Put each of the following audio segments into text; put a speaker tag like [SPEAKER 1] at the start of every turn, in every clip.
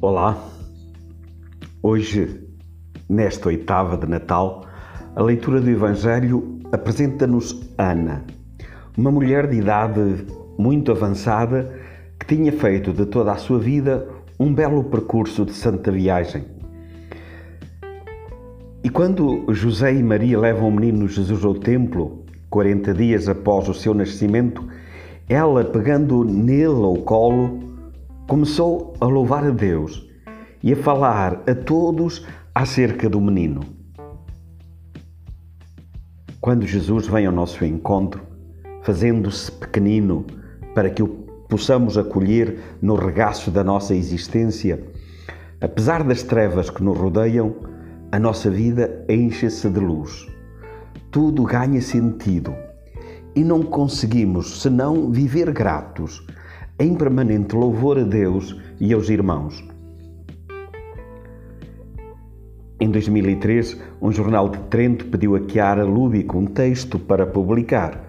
[SPEAKER 1] Olá, hoje, nesta oitava de Natal, a leitura do Evangelho apresenta-nos Ana, uma mulher de idade muito avançada que tinha feito de toda a sua vida um belo percurso de santa viagem. E quando José e Maria levam o menino Jesus ao templo, 40 dias após o seu nascimento, ela, pegando nele ao colo, começou a louvar a Deus e a falar a todos acerca do menino. Quando Jesus vem ao nosso encontro, fazendo-se pequenino para que o possamos acolher no regaço da nossa existência, apesar das trevas que nos rodeiam, a nossa vida enche-se de luz. Tudo ganha sentido e não conseguimos senão viver gratos em permanente louvor a Deus e aos irmãos. Em 2003, um jornal de Trento pediu a Chiara Lubico um texto para publicar.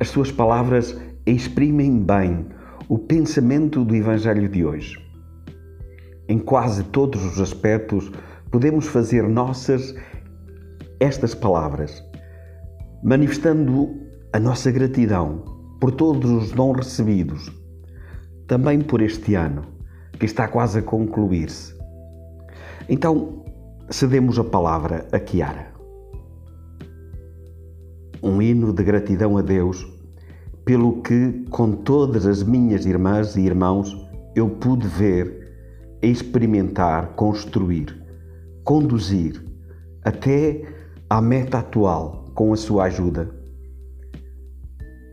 [SPEAKER 1] As suas palavras exprimem bem o pensamento do Evangelho de hoje. Em quase todos os aspectos, podemos fazer nossas estas palavras, manifestando a nossa gratidão por todos os dons recebidos, também por este ano, que está quase a concluir-se. Então, cedemos a palavra a Kiara. Um hino de gratidão a Deus pelo que, com todas as minhas irmãs e irmãos, eu pude ver, experimentar, construir, conduzir até à meta atual com a sua ajuda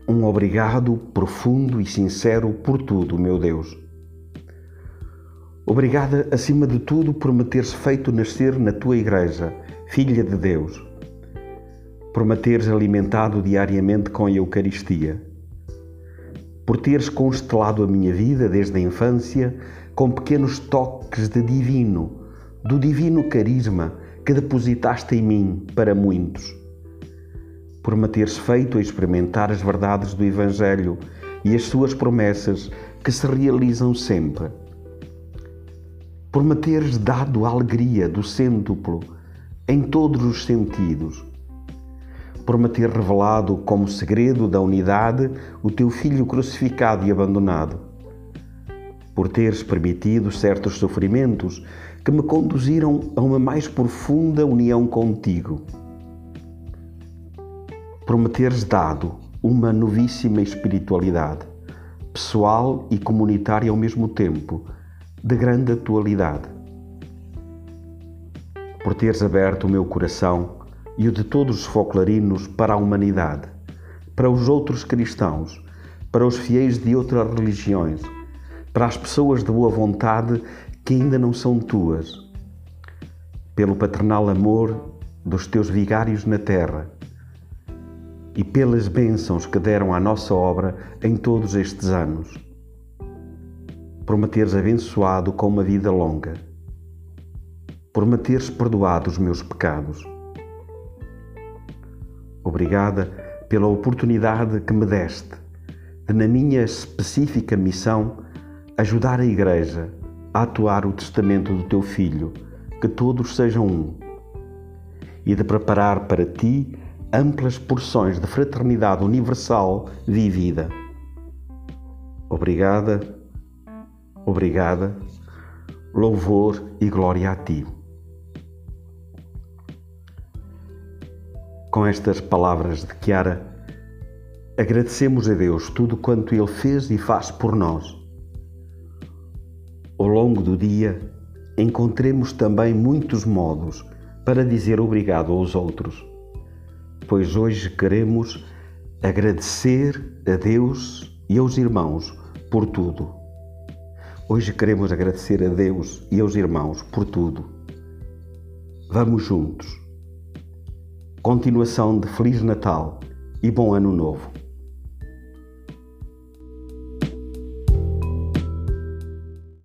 [SPEAKER 1] um obrigado profundo e sincero por tudo, meu Deus. Obrigada, acima de tudo, por me teres feito nascer na tua Igreja, filha de Deus, por me teres alimentado diariamente com a Eucaristia, por teres constelado a minha vida desde a infância com pequenos toques de divino, do divino carisma que depositaste em mim para muitos por me teres feito experimentar as verdades do Evangelho e as suas promessas que se realizam sempre. Por me teres dado a alegria do cêntuplo em todos os sentidos. Por me ter revelado como segredo da unidade o teu filho crucificado e abandonado. Por teres permitido certos sofrimentos que me conduziram a uma mais profunda união contigo prometeres dado uma novíssima espiritualidade, pessoal e comunitária ao mesmo tempo, de grande atualidade. Por teres aberto o meu coração e o de todos os folclarinos para a humanidade, para os outros cristãos, para os fiéis de outras religiões, para as pessoas de boa vontade que ainda não são tuas, pelo paternal amor dos teus vigários na terra e pelas bênçãos que deram à nossa obra em todos estes anos. Por me teres abençoado com uma vida longa, por me teres perdoado os meus pecados. Obrigada pela oportunidade que me deste de, na minha específica missão, ajudar a Igreja a atuar o testamento do teu Filho, que todos sejam um, e de preparar para ti amplas porções de fraternidade universal vivida. Obrigada, obrigada, louvor e glória a ti. Com estas palavras de Chiara, agradecemos a Deus tudo quanto Ele fez e faz por nós. Ao longo do dia, encontremos também muitos modos para dizer obrigado aos outros pois hoje queremos agradecer a Deus e aos irmãos por tudo. Hoje queremos agradecer a Deus e aos irmãos por tudo. Vamos juntos. Continuação de Feliz Natal e Bom Ano Novo.